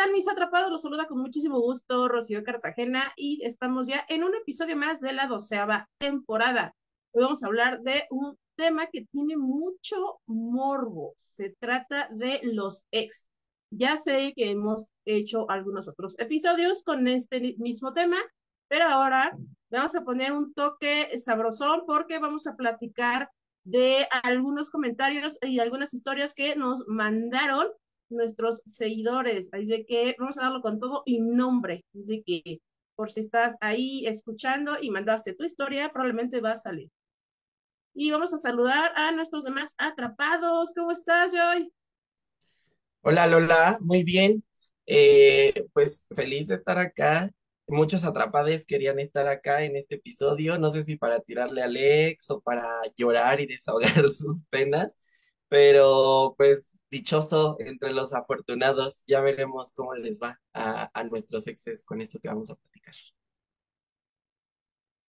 tal, mis atrapados? Los saluda con muchísimo gusto Rocío Cartagena y estamos ya en un episodio más de la doceava temporada. Hoy vamos a hablar de un tema que tiene mucho morbo. Se trata de los ex. Ya sé que hemos hecho algunos otros episodios con este mismo tema, pero ahora vamos a poner un toque sabrosón porque vamos a platicar de algunos comentarios y algunas historias que nos mandaron nuestros seguidores. Así que vamos a darlo con todo y nombre. Así que por si estás ahí escuchando y mandaste tu historia, probablemente va a salir. Y vamos a saludar a nuestros demás atrapados. ¿Cómo estás, Joy? Hola Lola, muy bien. Eh, pues feliz de estar acá. Muchos atrapados querían estar acá en este episodio. No sé si para tirarle a Alex o para llorar y desahogar sus penas, pero pues dichoso entre los afortunados. Ya veremos cómo les va a, a nuestros exes con esto que vamos a platicar.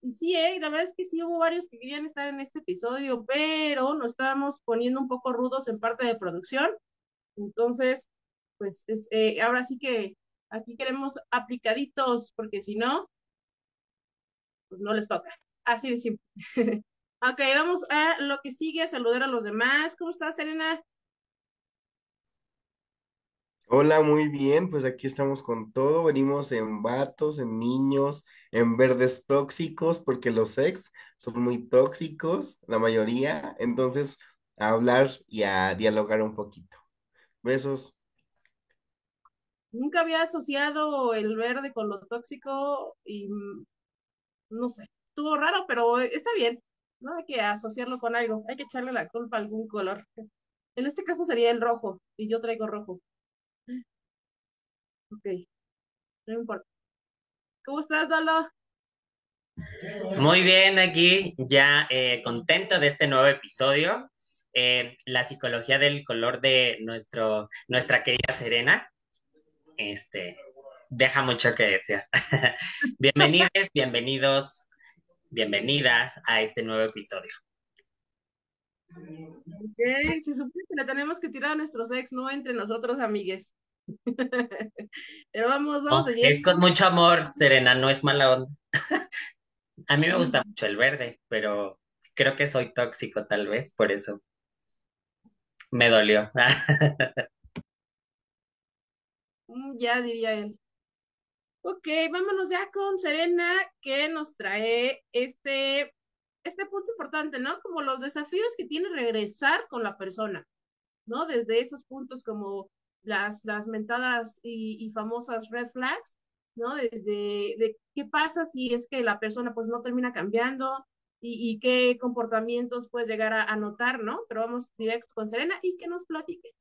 Y sí, eh, la verdad es que sí hubo varios que querían estar en este episodio, pero nos estábamos poniendo un poco rudos en parte de producción. Entonces, pues es, eh, ahora sí que aquí queremos aplicaditos, porque si no, pues no les toca. Así de simple. ok, vamos a lo que sigue, saludar a los demás. ¿Cómo estás, Serena? Hola, muy bien, pues aquí estamos con todo, venimos en vatos, en niños, en verdes tóxicos, porque los ex son muy tóxicos, la mayoría, entonces a hablar y a dialogar un poquito. Besos. Nunca había asociado el verde con lo tóxico y mm, no sé, estuvo raro, pero está bien. No hay que asociarlo con algo, hay que echarle la culpa a algún color. En este caso sería el rojo, y yo traigo rojo. Ok, no importa. ¿Cómo estás, Dalo? Muy bien, aquí ya eh, contento de este nuevo episodio. Eh, la psicología del color de nuestro, nuestra querida Serena. Este, deja mucho que desear. Bienvenidos, bienvenidos, bienvenidas a este nuevo episodio. Ok, se supone que le tenemos que tirar a nuestros ex, no entre nosotros, amigues. Pero vamos, vamos no, Es con mucho amor, Serena, no es mala onda. a mí me gusta mucho el verde, pero creo que soy tóxico tal vez, por eso me dolió. Mm, ya diría él. Ok, vámonos ya con Serena, que nos trae este, este punto importante, ¿no? Como los desafíos que tiene regresar con la persona, ¿no? Desde esos puntos como las, las mentadas y, famosas red flags, ¿no? Desde de qué pasa si es que la persona pues no termina cambiando y, qué comportamientos puedes llegar a, notar, ¿no? Pero vamos directo con Serena y que nos platique.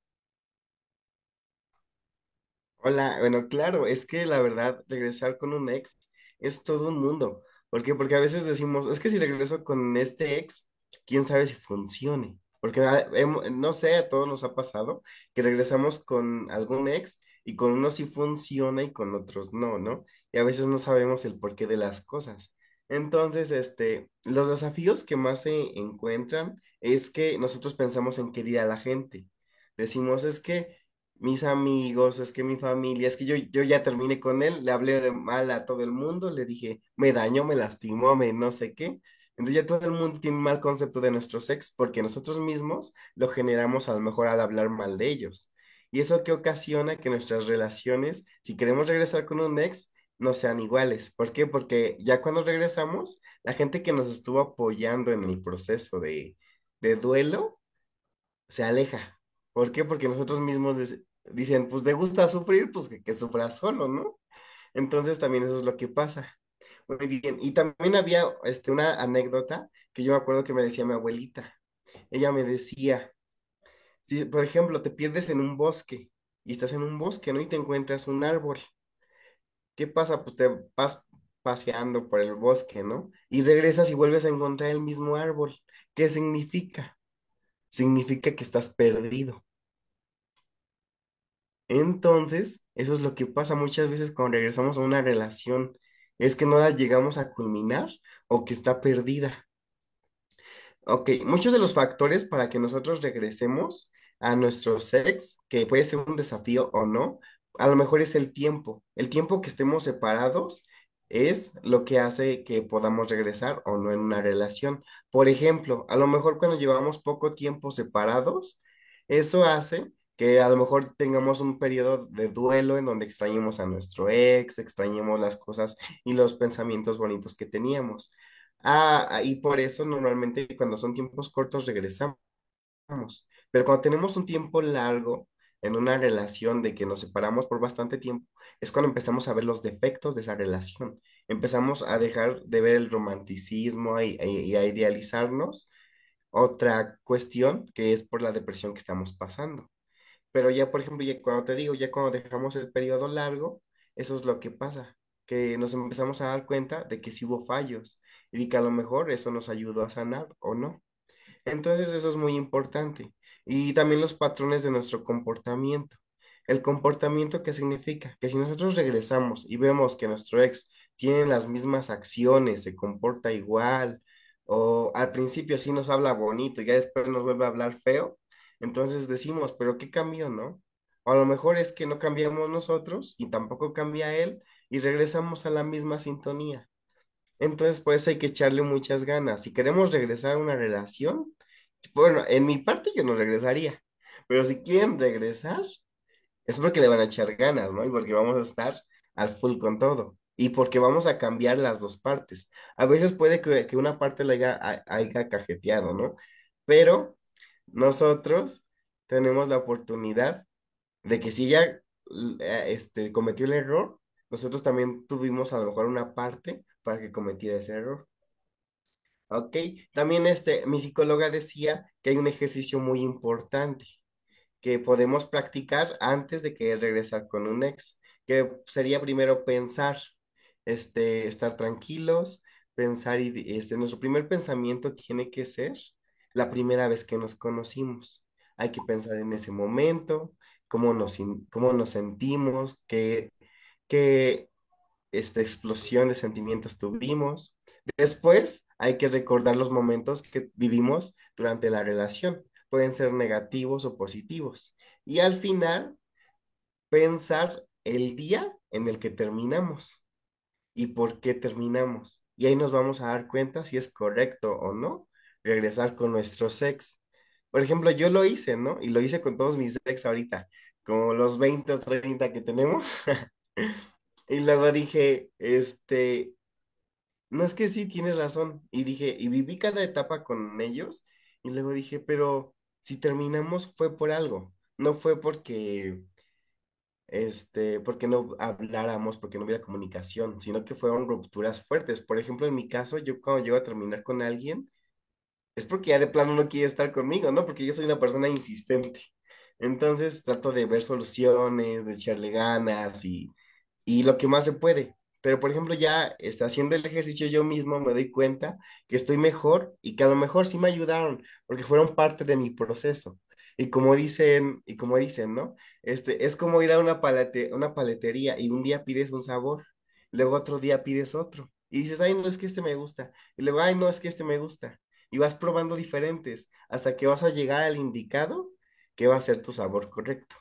Hola, bueno, claro, es que la verdad, regresar con un ex es todo un mundo. ¿Por qué? Porque a veces decimos, es que si regreso con este ex, quién sabe si funcione. Porque ah, no sé, a todos nos ha pasado que regresamos con algún ex y con unos sí funciona y con otros no, ¿no? Y a veces no sabemos el porqué de las cosas. Entonces, este, los desafíos que más se encuentran es que nosotros pensamos en qué dirá la gente. Decimos, es que mis amigos, es que mi familia, es que yo, yo ya terminé con él, le hablé de mal a todo el mundo, le dije, me dañó, me lastimó, me no sé qué. Entonces ya todo el mundo tiene un mal concepto de nuestros ex porque nosotros mismos lo generamos a lo mejor al hablar mal de ellos. Y eso que ocasiona que nuestras relaciones, si queremos regresar con un ex, no sean iguales. ¿Por qué? Porque ya cuando regresamos, la gente que nos estuvo apoyando en el proceso de, de duelo se aleja. ¿Por qué? Porque nosotros mismos dicen, pues te gusta sufrir, pues que, que sufra solo, ¿no? Entonces también eso es lo que pasa. Muy bien. Y también había este, una anécdota que yo me acuerdo que me decía mi abuelita. Ella me decía, si por ejemplo te pierdes en un bosque y estás en un bosque, ¿no? Y te encuentras un árbol. ¿Qué pasa? Pues te vas paseando por el bosque, ¿no? Y regresas y vuelves a encontrar el mismo árbol. ¿Qué significa? Significa que estás perdido. Entonces, eso es lo que pasa muchas veces cuando regresamos a una relación es que no la llegamos a culminar o que está perdida. Ok, muchos de los factores para que nosotros regresemos a nuestro sex, que puede ser un desafío o no, a lo mejor es el tiempo. El tiempo que estemos separados es lo que hace que podamos regresar o no en una relación. Por ejemplo, a lo mejor cuando llevamos poco tiempo separados, eso hace que a lo mejor tengamos un periodo de duelo en donde extrañemos a nuestro ex, extrañemos las cosas y los pensamientos bonitos que teníamos. Ah, ah, y por eso normalmente cuando son tiempos cortos regresamos. Pero cuando tenemos un tiempo largo en una relación de que nos separamos por bastante tiempo, es cuando empezamos a ver los defectos de esa relación. Empezamos a dejar de ver el romanticismo y, y a idealizarnos. Otra cuestión que es por la depresión que estamos pasando. Pero ya, por ejemplo, ya cuando te digo, ya cuando dejamos el periodo largo, eso es lo que pasa, que nos empezamos a dar cuenta de que sí hubo fallos y que a lo mejor eso nos ayudó a sanar o no. Entonces eso es muy importante. Y también los patrones de nuestro comportamiento. El comportamiento, ¿qué significa? Que si nosotros regresamos y vemos que nuestro ex tiene las mismas acciones, se comporta igual, o al principio sí nos habla bonito y ya después nos vuelve a hablar feo, entonces decimos, pero ¿qué cambió, no? O a lo mejor es que no cambiamos nosotros y tampoco cambia él y regresamos a la misma sintonía. Entonces, por eso hay que echarle muchas ganas. Si queremos regresar a una relación, bueno, en mi parte yo no regresaría, pero si quieren regresar, es porque le van a echar ganas, ¿no? Y porque vamos a estar al full con todo. Y porque vamos a cambiar las dos partes. A veces puede que, que una parte la haya, haya cajeteado, ¿no? Pero nosotros tenemos la oportunidad de que si ella eh, este, cometió el error, nosotros también tuvimos a lo mejor una parte para que cometiera ese error. Ok, también este, mi psicóloga decía que hay un ejercicio muy importante que podemos practicar antes de que regresar con un ex, que sería primero pensar, este, estar tranquilos, pensar y este, nuestro primer pensamiento tiene que ser la primera vez que nos conocimos. Hay que pensar en ese momento, cómo nos, cómo nos sentimos, qué, qué esta explosión de sentimientos tuvimos. Después hay que recordar los momentos que vivimos durante la relación. Pueden ser negativos o positivos. Y al final, pensar el día en el que terminamos y por qué terminamos. Y ahí nos vamos a dar cuenta si es correcto o no regresar con nuestros ex. Por ejemplo, yo lo hice, ¿no? Y lo hice con todos mis ex ahorita, como los 20 o 30 que tenemos. y luego dije, este, no es que sí, tienes razón. Y dije, y viví cada etapa con ellos. Y luego dije, pero si terminamos fue por algo, no fue porque, este, porque no habláramos, porque no hubiera comunicación, sino que fueron rupturas fuertes. Por ejemplo, en mi caso, yo cuando llego a terminar con alguien, es porque ya de plano no quiere estar conmigo, ¿no? Porque yo soy una persona insistente. Entonces trato de ver soluciones, de echarle ganas y, y lo que más se puede. Pero, por ejemplo, ya está haciendo el ejercicio yo mismo, me doy cuenta que estoy mejor y que a lo mejor sí me ayudaron, porque fueron parte de mi proceso. Y como dicen, y como dicen, ¿no? Este, es como ir a una, palete, una paletería y un día pides un sabor, luego otro día pides otro. Y dices, ay, no es que este me gusta. Y luego, ay, no es que este me gusta y vas probando diferentes hasta que vas a llegar al indicado que va a ser tu sabor correcto.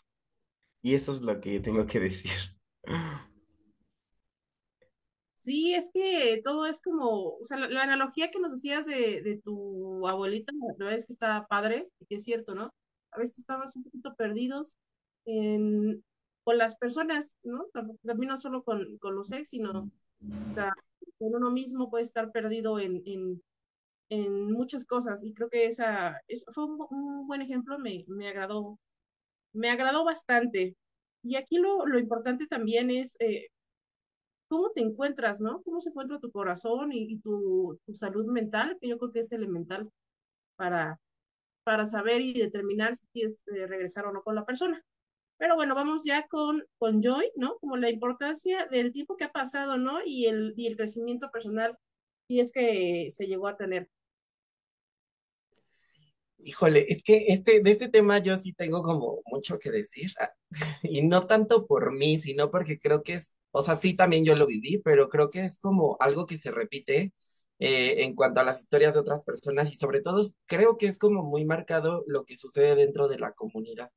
Y eso es lo que tengo que decir. Sí, es que todo es como, o sea, la, analogía que nos decías de, de tu abuelita, la verdad es que está padre, que es cierto, ¿no? A veces estamos un poquito perdidos con las personas, ¿no? También no solo con, con los ex, sino, o sea, con uno mismo puede estar perdido en, en muchas cosas y creo que esa, fue un, buen ejemplo, me, me, agradó, me agradó bastante. Y aquí lo, lo importante también es eh, cómo te encuentras, ¿no? Cómo se encuentra tu corazón y, tu, tu, salud mental, que yo creo que es elemental para, para saber y determinar si quieres eh, regresar o no con la persona. Pero bueno, vamos ya con, con Joy, ¿no? Como la importancia del tiempo que ha pasado, ¿no? Y el, y el crecimiento personal, y es que se llegó a tener. Híjole, es que este, de este tema yo sí tengo como mucho que decir, ah, y no tanto por mí, sino porque creo que es, o sea, sí también yo lo viví, pero creo que es como algo que se repite eh, en cuanto a las historias de otras personas y sobre todo creo que es como muy marcado lo que sucede dentro de la comunidad.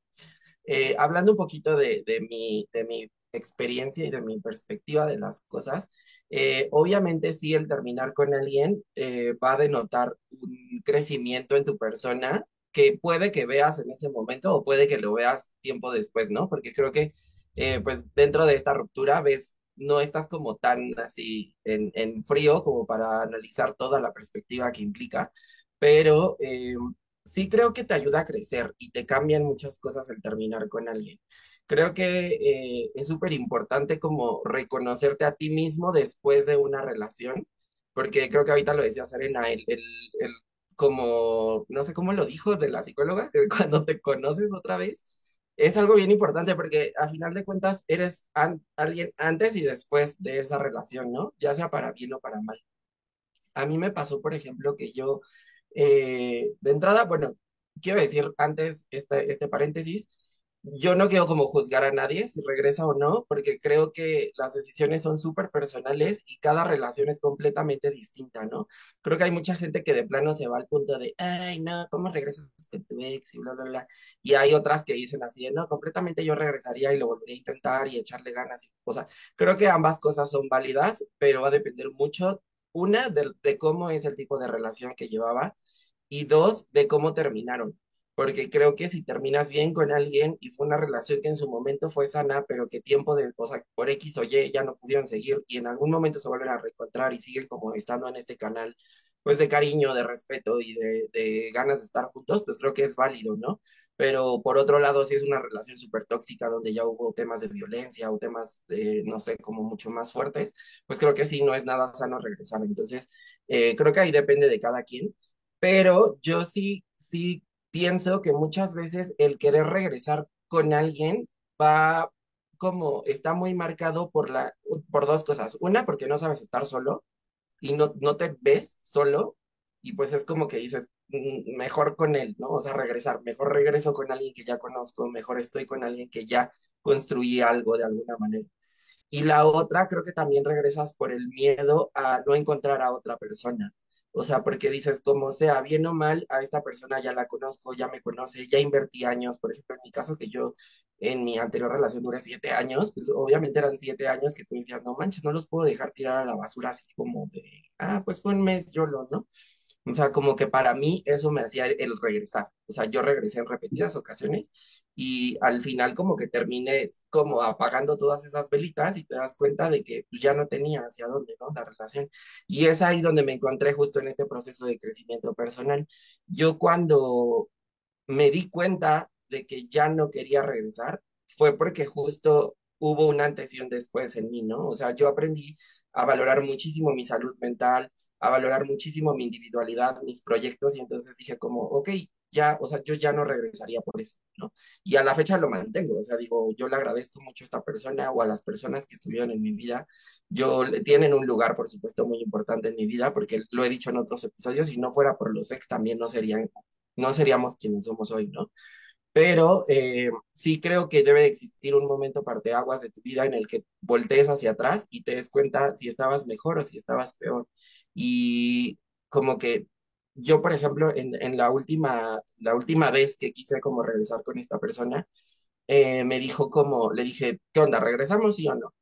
Eh, hablando un poquito de, de, mi, de mi experiencia y de mi perspectiva de las cosas, eh, obviamente sí el terminar con alguien eh, va a denotar un crecimiento en tu persona que puede que veas en ese momento o puede que lo veas tiempo después, ¿no? Porque creo que eh, pues dentro de esta ruptura ves, no estás como tan así en, en frío como para analizar toda la perspectiva que implica, pero sí creo que te ayuda a crecer y te cambian muchas cosas el terminar con alguien. Creo que eh, es súper importante como reconocerte a ti mismo después de una relación, porque creo que ahorita lo decía Serena, el, el, el como, no sé cómo lo dijo de la psicóloga, cuando te conoces otra vez, es algo bien importante porque a final de cuentas eres an- alguien antes y después de esa relación, ¿no? Ya sea para bien o para mal. A mí me pasó, por ejemplo, que yo, eh, de entrada, bueno, quiero decir antes este, este paréntesis, yo no quiero como juzgar a nadie si regresa o no, porque creo que las decisiones son súper personales y cada relación es completamente distinta, ¿no? Creo que hay mucha gente que de plano se va al punto de, ay, no, ¿cómo regresas con tu ex y bla, bla, bla? Y hay otras que dicen así, no, completamente yo regresaría y lo volvería a intentar y echarle ganas. O sea, creo que ambas cosas son válidas, pero va a depender mucho una, de, de cómo es el tipo de relación que llevaba y dos, de cómo terminaron. Porque creo que si terminas bien con alguien y fue una relación que en su momento fue sana, pero que tiempo de, o sea, por X o Y ya no pudieron seguir y en algún momento se vuelven a reencontrar y siguen como estando en este canal, pues de cariño, de respeto y de, de ganas de estar juntos, pues creo que es válido, ¿no? Pero por otro lado, si es una relación súper tóxica donde ya hubo temas de violencia o temas, de, no sé, como mucho más fuertes, pues creo que sí, no es nada sano regresar. Entonces, eh, creo que ahí depende de cada quien, pero yo sí, sí pienso que muchas veces el querer regresar con alguien va como, está muy marcado por la, por dos cosas. Una, porque no sabes estar solo y no, no te ves solo y pues es como que dices, "Mm, mejor con él, ¿no? O sea, regresar, mejor regreso con alguien que ya conozco, mejor estoy con alguien que ya construí algo de alguna manera. Y la otra, creo que también regresas por el miedo a no encontrar a otra persona. O sea, porque dices, como sea, bien o mal, a esta persona ya la conozco, ya me conoce, ya invertí años. Por ejemplo, en mi caso, que yo en mi anterior relación duré siete años, pues obviamente eran siete años que tú decías, no manches, no los puedo dejar tirar a la basura así como de, ah, pues fue un mes, yo lo, ¿no? O sea, como que para mí eso me hacía el, regresar. O sea, yo regresé en repetidas ocasiones y al final como que terminé como apagando todas esas velitas y te das cuenta de que pues, ya no tenía hacia dónde, ¿no? La relación. Y es ahí donde me encontré justo en este proceso de crecimiento personal. Yo cuando me di cuenta de que ya no quería regresar, fue porque justo hubo un antes y un después en mí, ¿no? O sea, yo aprendí a valorar muchísimo mi salud mental, a valorar muchísimo mi individualidad, mis proyectos, y entonces dije como, ok, ya, o sea, yo ya no regresaría por eso, ¿no? Y a la fecha lo mantengo, o sea, digo, yo le agradezco mucho a esta persona o a las personas que estuvieron en mi vida, yo tienen un lugar, por supuesto, muy importante en mi vida, porque lo he dicho en otros episodios, si no fuera por los ex, también no serían no seríamos quienes somos hoy, ¿no? Pero eh, sí creo que debe de existir un momento parteaguas de tu vida en el que voltees hacia atrás y te des cuenta si estabas mejor o si estabas peor. Y como que yo, por ejemplo, en, en la última, la última vez que quise como regresar con esta persona, eh, me dijo como, le dije, ¿qué onda? ¿Regresamos sí o no?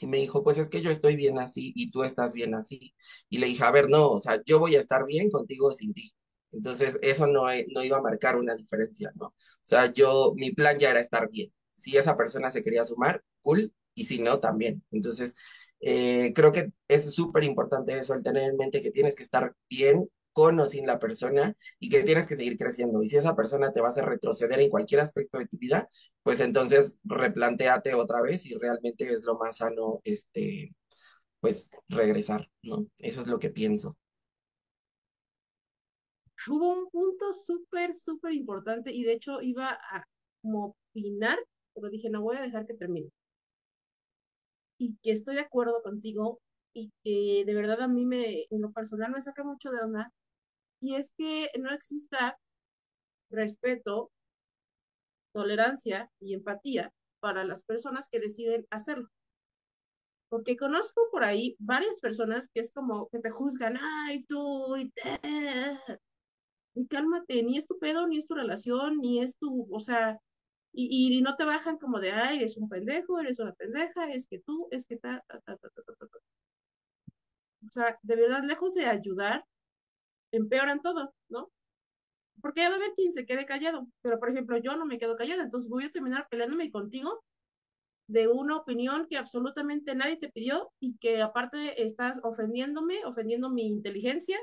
Y me dijo, pues es que yo estoy bien así y tú estás bien así. Y le dije, a ver, no, o sea, yo voy a estar bien contigo o sin ti. Entonces, eso no, e- no iba a marcar una diferencia, ¿no? O sea, yo, mi plan ya era estar bien. Si esa persona se quería sumar, cool, y si no, también. Entonces, eh, creo que es súper importante eso, el tener en mente que tienes que estar bien con o sin la persona y que tienes que seguir creciendo. Y si esa persona te va a hacer retroceder en cualquier aspecto de tu vida, pues entonces replantéate otra vez si realmente es lo más sano, este, pues regresar, ¿no? Eso es lo que pienso. Hubo un punto súper, súper importante y de hecho iba a opinar, pero dije, no voy a dejar que termine. Y que estoy de acuerdo contigo y que de verdad a mí me, en lo personal me saca mucho de onda, y es que no exista respeto, tolerancia y empatía para las personas que deciden hacerlo. Porque conozco por ahí varias personas que es como que te juzgan, ay, tú, y, te... y cálmate, ni es tu pedo, ni es tu relación, ni es tu, o sea, y, y, no te bajan como de, ay, eres un pendejo, eres una pendeja, es que tú, es que ta, ta, ta, ta, ta, ta, ta. O sea, de verdad, lejos de ayudar, empeoran todo, ¿no? Porque va a haber quien se quede callado, pero por ejemplo, yo no me quedo callada, entonces voy a terminar peleándome contigo de una opinión que absolutamente nadie te pidió y que aparte estás ofendiéndome, ofendiendo mi inteligencia,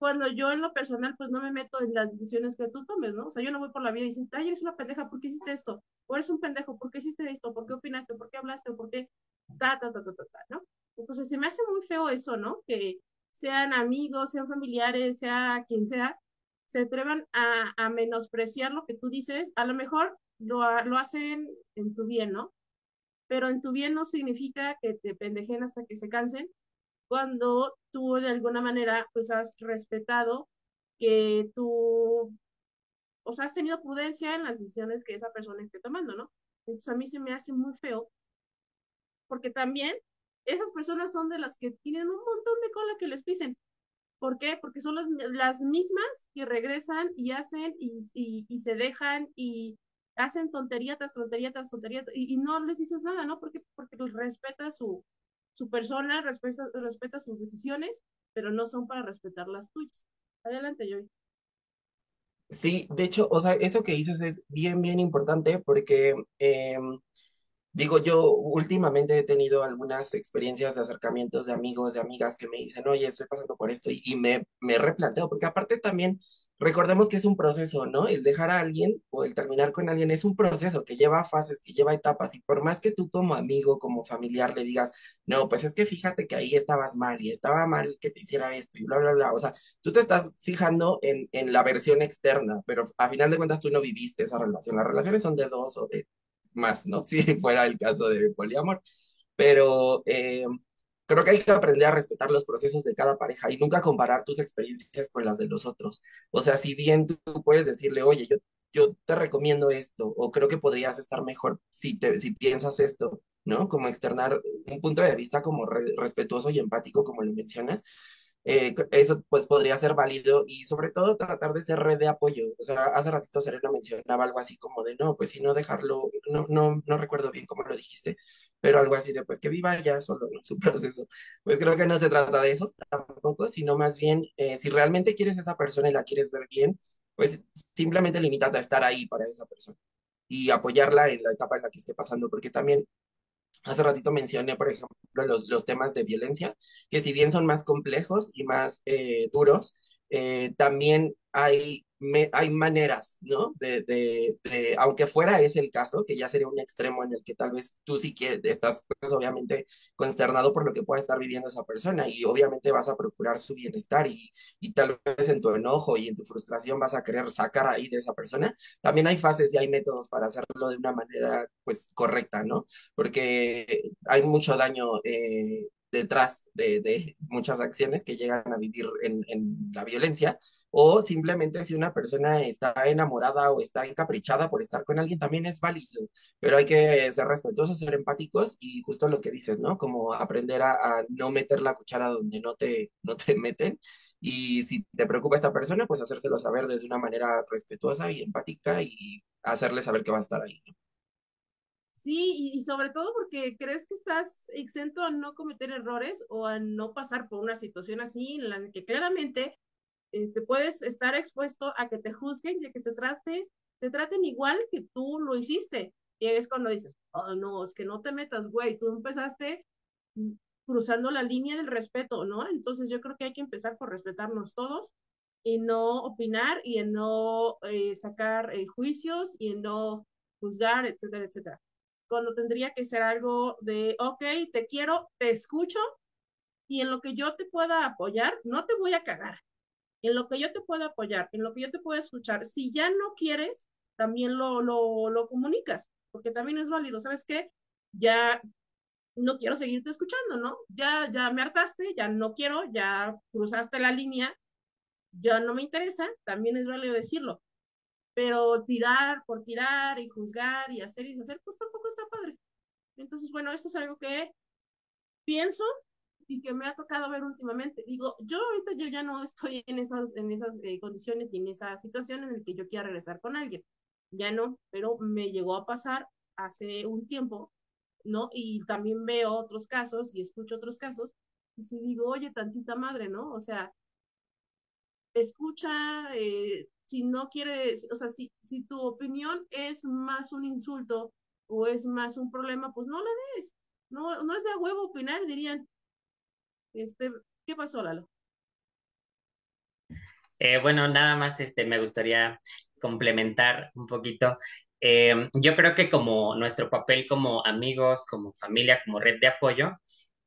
cuando yo en lo personal pues no me meto en las decisiones que tú tomes, ¿no? O sea, yo no voy por la vida diciendo, ay, eres una pendeja, ¿por qué hiciste esto? O eres un pendejo, ¿por qué hiciste esto? ¿Por qué opinaste? ¿Por qué hablaste? ¿Por qué? Ta, ta, ta, ta, ta, ta, ¿no? Entonces se me hace muy feo eso, ¿no? Que sean amigos, sean familiares, sea quien sea, se atrevan a, a menospreciar lo que tú dices, a lo mejor lo, lo hacen en tu bien, ¿no? Pero en tu bien no significa que te pendejen hasta que se cansen, cuando tú de alguna manera pues has respetado que tú, o has tenido prudencia en las decisiones que esa persona esté tomando, ¿no? Entonces a mí se me hace muy feo, porque también esas personas son de las que tienen un montón de cola que les pisen. ¿Por qué? Porque son las, las mismas que regresan y hacen y, y, se dejan y hacen tontería tras tontería y, no les dices nada, ¿no? Porque, porque pues respeta su, su persona, respeta, respeta sus decisiones, pero no son para respetar las tuyas. Adelante, Joy. Sí, de hecho, o sea, eso que dices es bien, bien importante porque eh, Digo, yo últimamente he tenido algunas experiencias de acercamientos de amigos, de amigas que me dicen, oye, estoy pasando por esto y, me, me replanteo, porque aparte también recordemos que es un proceso, ¿no? El dejar a alguien o el terminar con alguien es un proceso que lleva fases, que lleva etapas y por más que tú como amigo, como familiar le digas, no, pues es que fíjate que ahí estabas mal y estaba mal que te hiciera esto y bla, bla, bla, o sea, tú te estás fijando en, en la versión externa, pero a final de cuentas tú no viviste esa relación, las relaciones son de dos o de más, ¿no? Si fuera el caso de poliamor. Pero eh, creo que hay que aprender a respetar los procesos de cada pareja y nunca comparar tus experiencias con las de los otros. O sea, si bien tú, puedes decirle, oye, yo, yo te recomiendo esto, o creo que podrías estar mejor si, te, si piensas esto, ¿no? Como externar un punto de vista como re, respetuoso y empático, como lo mencionas, eh, eso pues podría ser válido y sobre todo tratar de ser red de apoyo. O sea, hace ratito Serena mencionaba algo así como de no, pues si no dejarlo, no, no, no recuerdo bien cómo lo dijiste, pero algo así de pues que viva ya solo en su proceso. Pues creo que no se trata de eso tampoco, sino más bien eh, si realmente quieres a esa persona y la quieres ver bien, pues simplemente limítate a estar ahí para esa persona y apoyarla en la etapa en la que esté pasando, porque también Hace ratito mencioné, por ejemplo, los, los temas de violencia, que si bien son más complejos y más eh, duros, eh, también hay, hay maneras, ¿no? De, de, de, aunque fuera ese el caso, que ya sería un extremo en el que tal vez tú sí quieres, estás pues, obviamente consternado por lo que pueda estar viviendo esa persona y obviamente vas a procurar su bienestar y, y tal vez en tu enojo y en tu frustración vas a querer sacar ahí de esa persona, también hay fases y hay métodos para hacerlo de una manera pues correcta, ¿no? Porque hay mucho daño eh, detrás de, de, muchas acciones que llegan a vivir en, en, la violencia, o simplemente si una persona está enamorada o está encaprichada por estar con alguien, también es válido, pero hay que ser respetuosos, ser empáticos y justo lo que dices, ¿no? Como aprender a, a no meter la cuchara donde no te, no te meten. Y si te preocupa esta persona, pues hacérselo saber desde una manera respetuosa y empática y hacerle saber que va a estar ahí. ¿no? Sí, y, sobre todo porque crees que estás exento a no cometer errores o a no pasar por una situación así en la que claramente este, puedes estar expuesto a que te juzguen y a que te trates, te traten igual que tú lo hiciste. Y es cuando dices, oh no, es que no te metas, güey, tú empezaste cruzando la línea del respeto, ¿no? Entonces yo creo que hay que empezar por respetarnos todos y no opinar y en no eh, sacar eh, juicios y en no juzgar, etcétera, etcétera cuando tendría que ser algo de, ok, te quiero, te escucho y en lo que yo te pueda apoyar, no te voy a cagar. En lo que yo te pueda apoyar, en lo que yo te pueda escuchar, si ya no quieres, también lo, lo, lo comunicas, porque también es válido. ¿Sabes qué? Ya no quiero seguirte escuchando, ¿no? Ya, ya me hartaste, ya no quiero, ya cruzaste la línea, ya no me interesa, también es válido decirlo pero tirar por tirar y juzgar y hacer y deshacer, pues tampoco está padre. Entonces, bueno, eso es algo que pienso y que me ha tocado ver últimamente. Digo, yo ahorita yo ya no estoy en esas, en esas eh, condiciones y en esa situación en la que yo quiera regresar con alguien. ya no, pero me llegó a pasar hace un tiempo, ¿no? Y también veo otros casos y escucho otros casos, y si digo, oye, tantita madre, ¿no? O sea, escucha, eh, si no quieres, o sea, si, si tu opinión es más un insulto o es más un problema, pues no le des. No, no es de huevo opinar, dirían. Este, ¿qué pasó, Lalo? Eh, bueno, nada más este, me gustaría complementar un poquito. Eh, yo creo que como nuestro papel como amigos, como familia, como red de apoyo,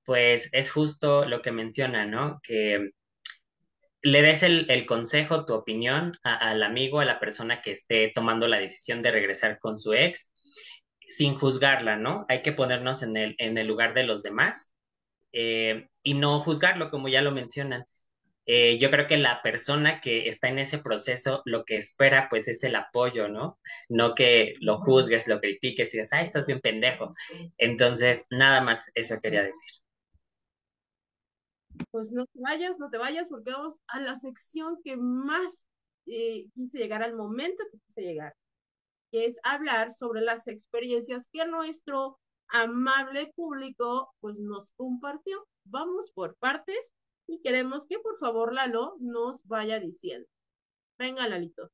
pues es justo lo que menciona, ¿no? Que le des el, consejo, tu opinión al amigo, a la persona que esté tomando la decisión de regresar con su ex, sin juzgarla, ¿no? Hay que ponernos en el, en el lugar de los demás eh, y no juzgarlo, como ya lo mencionan. Eh, yo creo que la persona que está en ese proceso lo que espera pues es el apoyo, ¿no? No que lo juzgues, lo critiques y digas, ah, estás bien pendejo. Entonces, nada más eso quería decir. Pues no te vayas, no te vayas, porque vamos a la sección que más eh, quise llegar al momento que quise llegar, que es hablar sobre las experiencias que nuestro amable público pues nos compartió. Vamos por partes y queremos que por favor Lalo nos vaya diciendo. Venga, Lalito.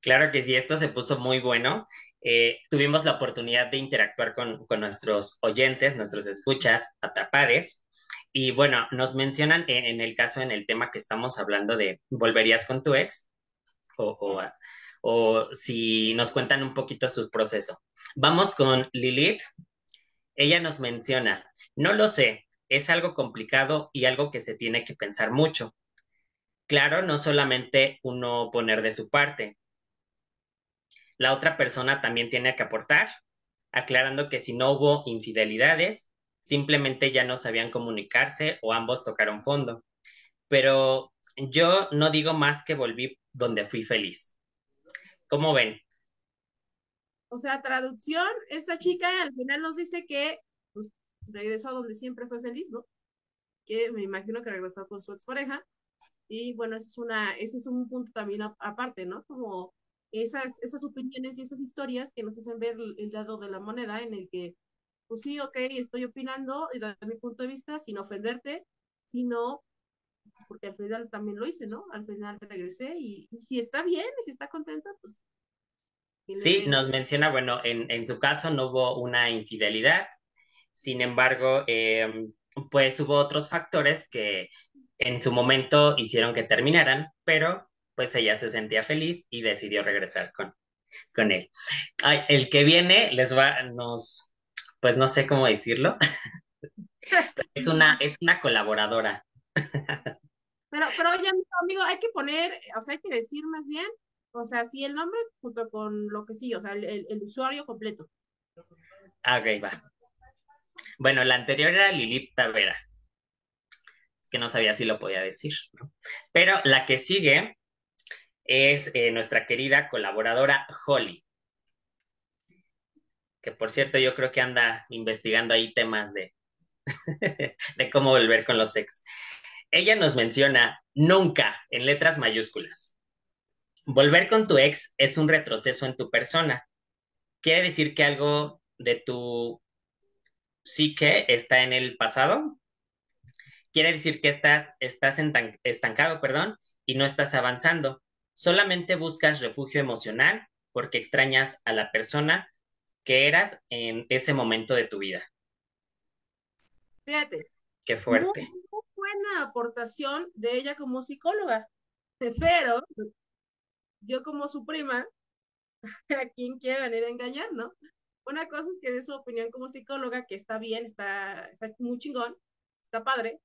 Claro que sí, esto se puso muy bueno. Eh, tuvimos la oportunidad de interactuar con, nuestros oyentes, nuestros escuchas, atrapares. Y bueno, nos mencionan en, el caso, en el tema que estamos hablando de ¿volverías con tu ex? O, o, o si nos cuentan un poquito su proceso. Vamos con Lilith. Ella nos menciona, no lo sé, es algo complicado y algo que se tiene que pensar mucho. Claro, no solamente uno poner de su parte. La otra persona también tiene que aportar, aclarando que si no hubo infidelidades, simplemente ya no sabían comunicarse o ambos tocaron fondo. Pero yo no digo más que volví donde fui feliz. ¿Cómo ven? O sea, traducción, esta chica al final nos dice que pues, regresó a donde siempre fue feliz, ¿no? Que me imagino que regresó con su expareja. Y bueno, es, una, ese es un punto también aparte, ¿no? Como esas, esas opiniones y esas historias que nos hacen ver el, lado de la moneda en el que, pues sí, ok, estoy opinando desde mi punto de vista, sin ofenderte, sino porque al final también lo hice, ¿no? Al final regresé y, si está bien y si está contenta, pues... Sí, nos menciona, bueno, en, en su caso no hubo una infidelidad, sin embargo, em, pues hubo otros factores que en su momento hicieron que terminaran, pero pues ella se sentía feliz y decidió regresar con, con él. el que viene les va, nos, pues no sé cómo decirlo, es una, es una colaboradora. Pero, pero oye, amigo, hay que poner, o sea, hay que decir más bien, o sea, sí el nombre junto con lo que sí, o sea, el, el usuario completo. Ah, ok, va. Bueno, la anterior era Lilith Tavera. Es que no sabía si lo podía decir, Pero la que sigue es eh, nuestra querida colaboradora Holly. Que por cierto, yo creo que anda investigando ahí temas de, de cómo volver con los ex. Ella nos menciona nunca en letras mayúsculas. Volver con tu ex es un retroceso en tu persona. Quiere decir que algo de tu sí que está en el pasado. Quiere decir que estás, estás estancado, perdón, y no estás avanzando. Solamente buscas refugio emocional porque extrañas a la persona que eras en ese momento de tu vida. Fíjate. Qué fuerte. Muy, aportación de ella como psicóloga. Pero yo como su prima, ¿a quién quiere venir a engañar, no? Una cosa es que dé su opinión como psicóloga, que está bien, está, está muy chingón, está padre,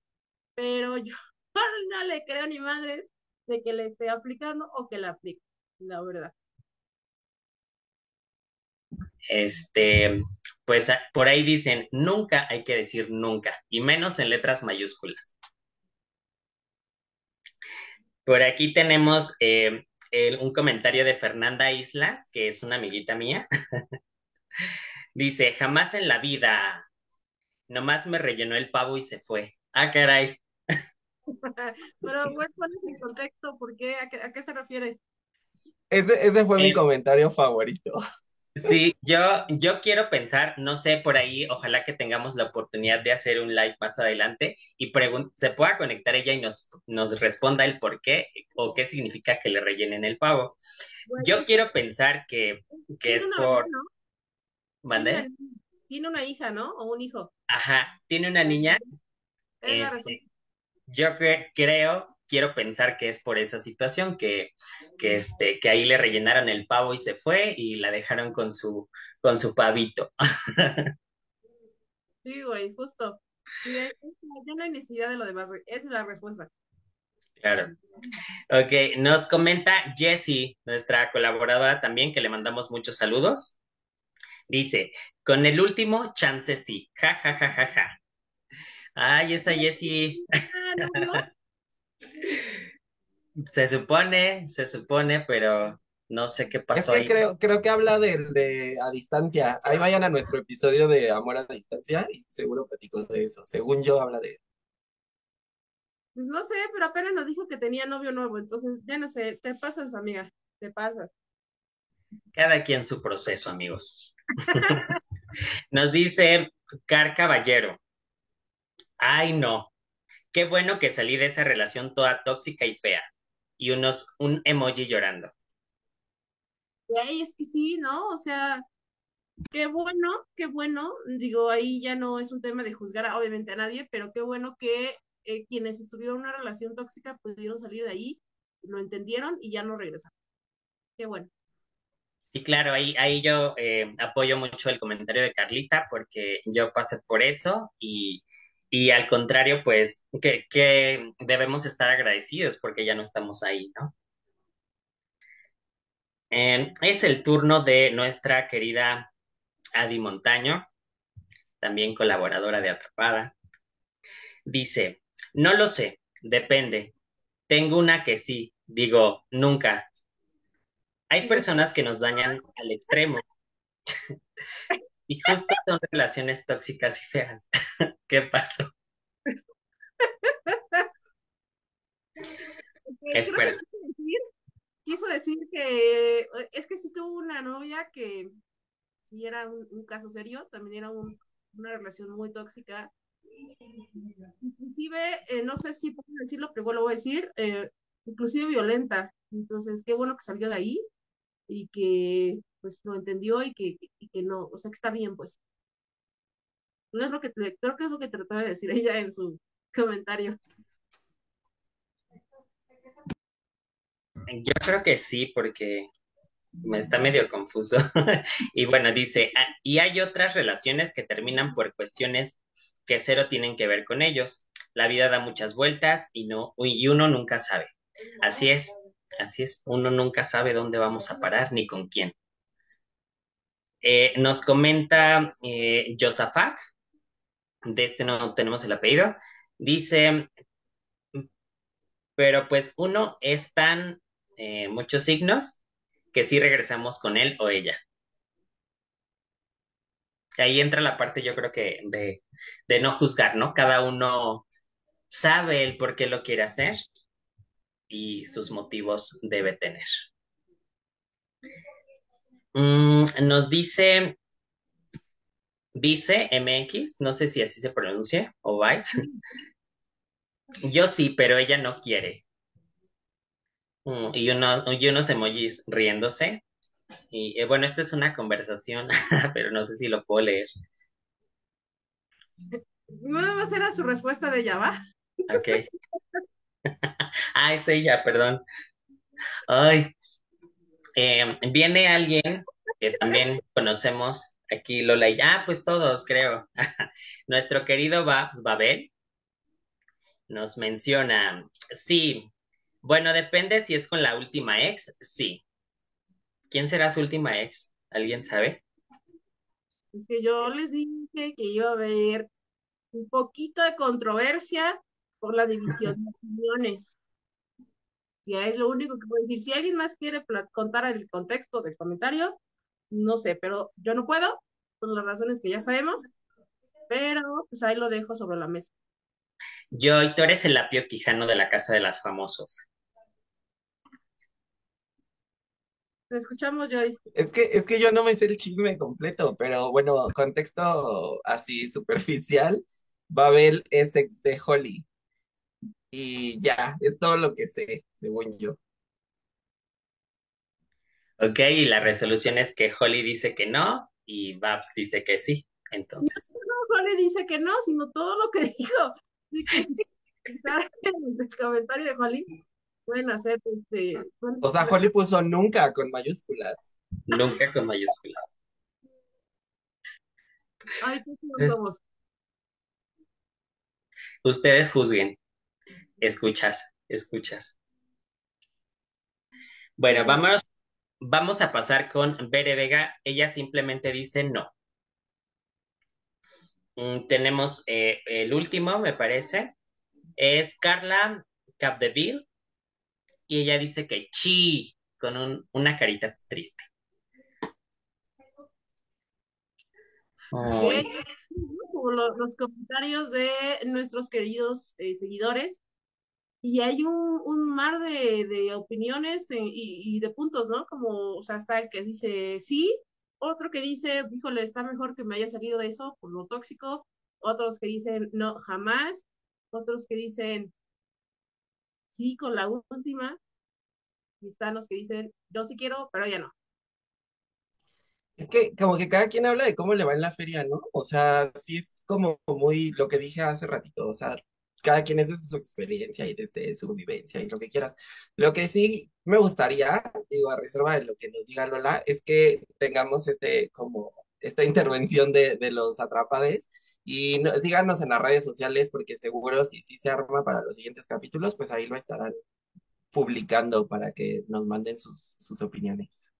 pero yo no le creo ni madres de que le esté aplicando o que la aplique, la verdad. Este, pues por ahí dicen, nunca hay que decir nunca, y menos en letras mayúsculas. Por aquí tenemos eh, un comentario de Fernanda Islas, que es una amiguita mía. Dice, jamás en la vida. Nomás me rellenó el pavo y se fue. Ah, caray. Pero, ¿cuál es el contexto? ¿Por qué? ¿A qué, se refiere? Ese, ese fue mi comentario favorito. Sí, yo, yo quiero pensar, no sé, por ahí, ojalá que tengamos la oportunidad de hacer un live más adelante y se pueda conectar ella y nos, nos responda el por qué o qué significa que le rellenen el pavo. Yo quiero pensar que, que es por, ¿no? Tiene una, tiene una hija, ¿no? O un hijo. Ajá, tiene una niña, este, yo cre- creo, quiero pensar que es por esa situación, que, que, este, que ahí le rellenaron el pavo y se fue y la dejaron con su, con su pavito. Sí, güey, justo. Ya no hay necesidad de lo demás, güey. Esa es la respuesta. Claro. Ok, nos comenta Jessie, nuestra colaboradora también, que le mandamos muchos saludos. Dice, con el último, chance sí. Ja, ja, ja, ja, ja. Ay, esa Jessie, Ah, no, no. se supone, se supone, pero no sé qué Es pasó que ahí. creo, creo que habla del de a distancia. Ahí vayan a nuestro episodio de Amor a distancia y seguro platico de eso. Según yo, habla de Pues no sé, pero apenas nos dijo que tenía novio nuevo, entonces ya no sé, te pasas, amiga, te pasas. Cada quien su proceso, amigos. Nos dice Car Caballero. Ay, no. Qué bueno que salí de esa relación toda tóxica y fea. Y unos, un emoji llorando. Güey, es que sí, ¿no? O sea, qué bueno, qué bueno. Digo, ahí ya no es un tema de juzgar obviamente a nadie, pero qué bueno que eh, quienes estuvieron en una relación tóxica pudieron salir de ahí, lo entendieron y ya no regresaron. Qué bueno. Sí, claro, ahí, ahí yo eh, apoyo mucho el comentario de Carlita porque yo pasé por eso y, y al contrario, pues que, debemos estar agradecidos porque ya no estamos ahí, ¿no? Eh, es el turno de nuestra querida Adi Montaño, también colaboradora de Atrapada. Dice, no lo sé, depende. Tengo una que sí, digo, nunca. Hay personas que nos dañan al extremo y justo son relaciones tóxicas y feas. ¿Qué pasó? Quiso decir, que eh, es que sí tuvo una novia que sí era un, un caso serio, también era un- una relación muy tóxica. Inclusive, eh, no sé si puedo decirlo, pero igual lo voy a decir, eh, inclusive violenta. Entonces, qué bueno que salió de ahí y que pues lo entendió y que, y que no, o sea que está bien, pues. Es lo que creo que es lo que trataba de decir ella en su comentario. Yo creo que sí, porque me está medio confuso. Y bueno, dice, "Ah, y hay otras relaciones que terminan por cuestiones que cero tienen que ver con ellos. La vida da muchas vueltas y no, y uno nunca sabe. Así es, así es. Uno nunca sabe dónde vamos a parar ni con quién. Eh, nos comenta eh, Josafat, de este no tenemos el apellido, dice, pero pues uno es tan eh, muchos signos que sí regresamos con él o ella. Ahí entra la parte, yo creo que de, de no juzgar, ¿no? Cada uno sabe el por qué lo quiere hacer y sus motivos debe tener. Mm, nos dice Vice MX, no sé si así se pronuncia, o Vice. Yo sí, pero ella no quiere. Mm, y, uno, y unos emojis riéndose. Y eh, bueno, esta es una conversación, pero no sé si lo puedo leer. Nada más era su respuesta de ella, ¿va? Ok. Ah, es ella, perdón. Ay, eh, viene alguien que también conocemos aquí, Lola, y ah, pues todos, creo. Nuestro querido Babs Babel nos menciona, sí, bueno, depende si es con la última ex, sí. ¿Quién será su última ex? ¿Alguien sabe? Es que yo les dije que iba a haber un poquito de controversia por la división de opiniones. Y es lo único que puedo decir. Si alguien más quiere contar el contexto del comentario, no sé, pero yo no puedo, por las razones que ya sabemos, pero pues ahí lo dejo sobre la mesa. Yo, y tú eres el apio quijano de la casa de las famosos. te escuchamos, Joy. Es que, es que yo no me sé el chisme completo, pero bueno, contexto así superficial, Babel es ex de Holly. Y ya, es todo lo que sé, según yo. Ok, y la resolución es que Holly dice que no y Babs dice que sí. Entonces, No, Holly dice que no, sino todo lo que dijo. Así que si está en el comentario de Holly, pueden hacer este. pueden- O sea, Holly puso nunca con mayúsculas. nunca con mayúsculas. Ay, qué Es- somos. Ustedes juzguen. Escuchas, escuchas. Bueno, vamos, vamos a pasar con Bere Vega. Ella simplemente dice no. Mm, tenemos eh, el último, me parece. Es Carla Capdeville. Y ella dice que chi, con un- una carita triste. Los comentarios de nuestros queridos eh, seguidores. Y hay un, un mar de, de opiniones eh, y, y de puntos, ¿no? Como, o sea, está el que dice sí, otro que dice, híjole, está mejor que me haya salido de eso por lo tóxico, otros que dicen no, jamás, otros que dicen sí con la última, y están los que dicen yo sí quiero, pero ya no. Es que como que cada quien habla de cómo le va en la feria, ¿no? O sea, sí es como muy lo que dije hace ratito, o sea, cada quien es desde su experiencia y desde su vivencia y lo que quieras. Lo que sí me gustaría, digo, a reserva de lo que nos diga Lola, es que tengamos este, como, esta intervención de, de los atrapades y no- síganos en las redes sociales porque seguro si sí se arma para los siguientes capítulos, pues ahí lo estarán publicando para que nos manden sus, sus opiniones.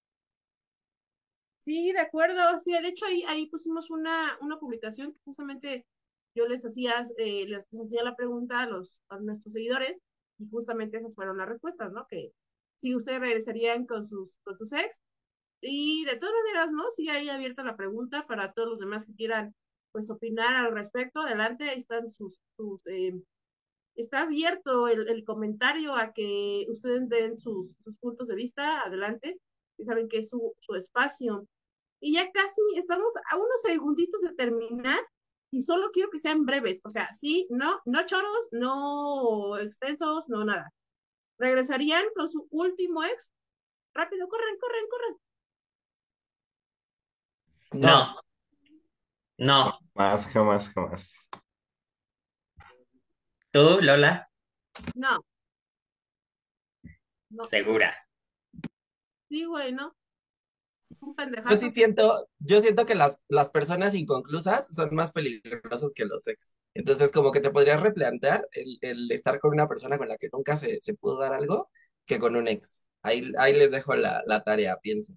Sí, de acuerdo. Sí, de hecho ahí, ahí pusimos una, una publicación que justamente yo les hacía, eh, les, les hacía la pregunta a los a nuestros seguidores y justamente esas fueron las respuestas, ¿no? Que si ustedes regresarían con sus, con sus ex. Y de todas maneras, ¿no? Sí, ahí abierta la pregunta para todos los demás que quieran, pues, opinar al respecto. Adelante, ahí están sus, sus eh, está abierto el, el comentario a que ustedes den sus, sus puntos de vista. Adelante, y saben que es su, su espacio. Y ya casi estamos a unos segunditos de terminar y solo quiero que sean breves, o sea, sí, no, no choros, no extensos, no nada. ¿Regresarían con su último ex? Rápido, corren, corren, corren. no, no. Jamás, jamás, jamás. ¿Tú, Lola? No. No, Segura. sí, güey, no. Un Yo sí siento, yo siento que las, las personas inconclusas son más peligrosos que los ex. Entonces, como que te podrías replantear el, el estar con una persona con la que nunca se, se pudo dar algo que con un ex. Ahí, ahí les dejo la, la tarea, pienso.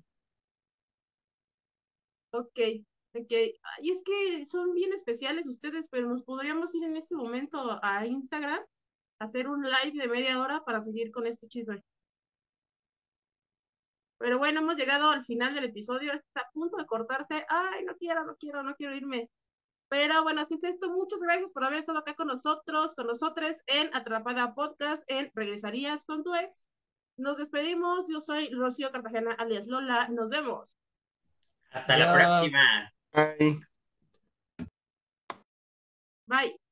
Ok, ok. Y es que son bien especiales ustedes, pero nos podríamos ir en este momento a Instagram, a hacer un live de media hora para seguir con este chisme. Pero bueno, hemos llegado al final del episodio, está a punto de cortarse. Ay, no quiero, no quiero, no quiero irme. Pero bueno, así es esto. Muchas gracias por haber estado acá con nosotros, con nosotros en Atrapada Podcast, en Regresarías con tu ex. Nos despedimos. Yo soy Rocío Cartagena, alias Lola. Nos vemos. Hasta la próxima. Ay. Bye.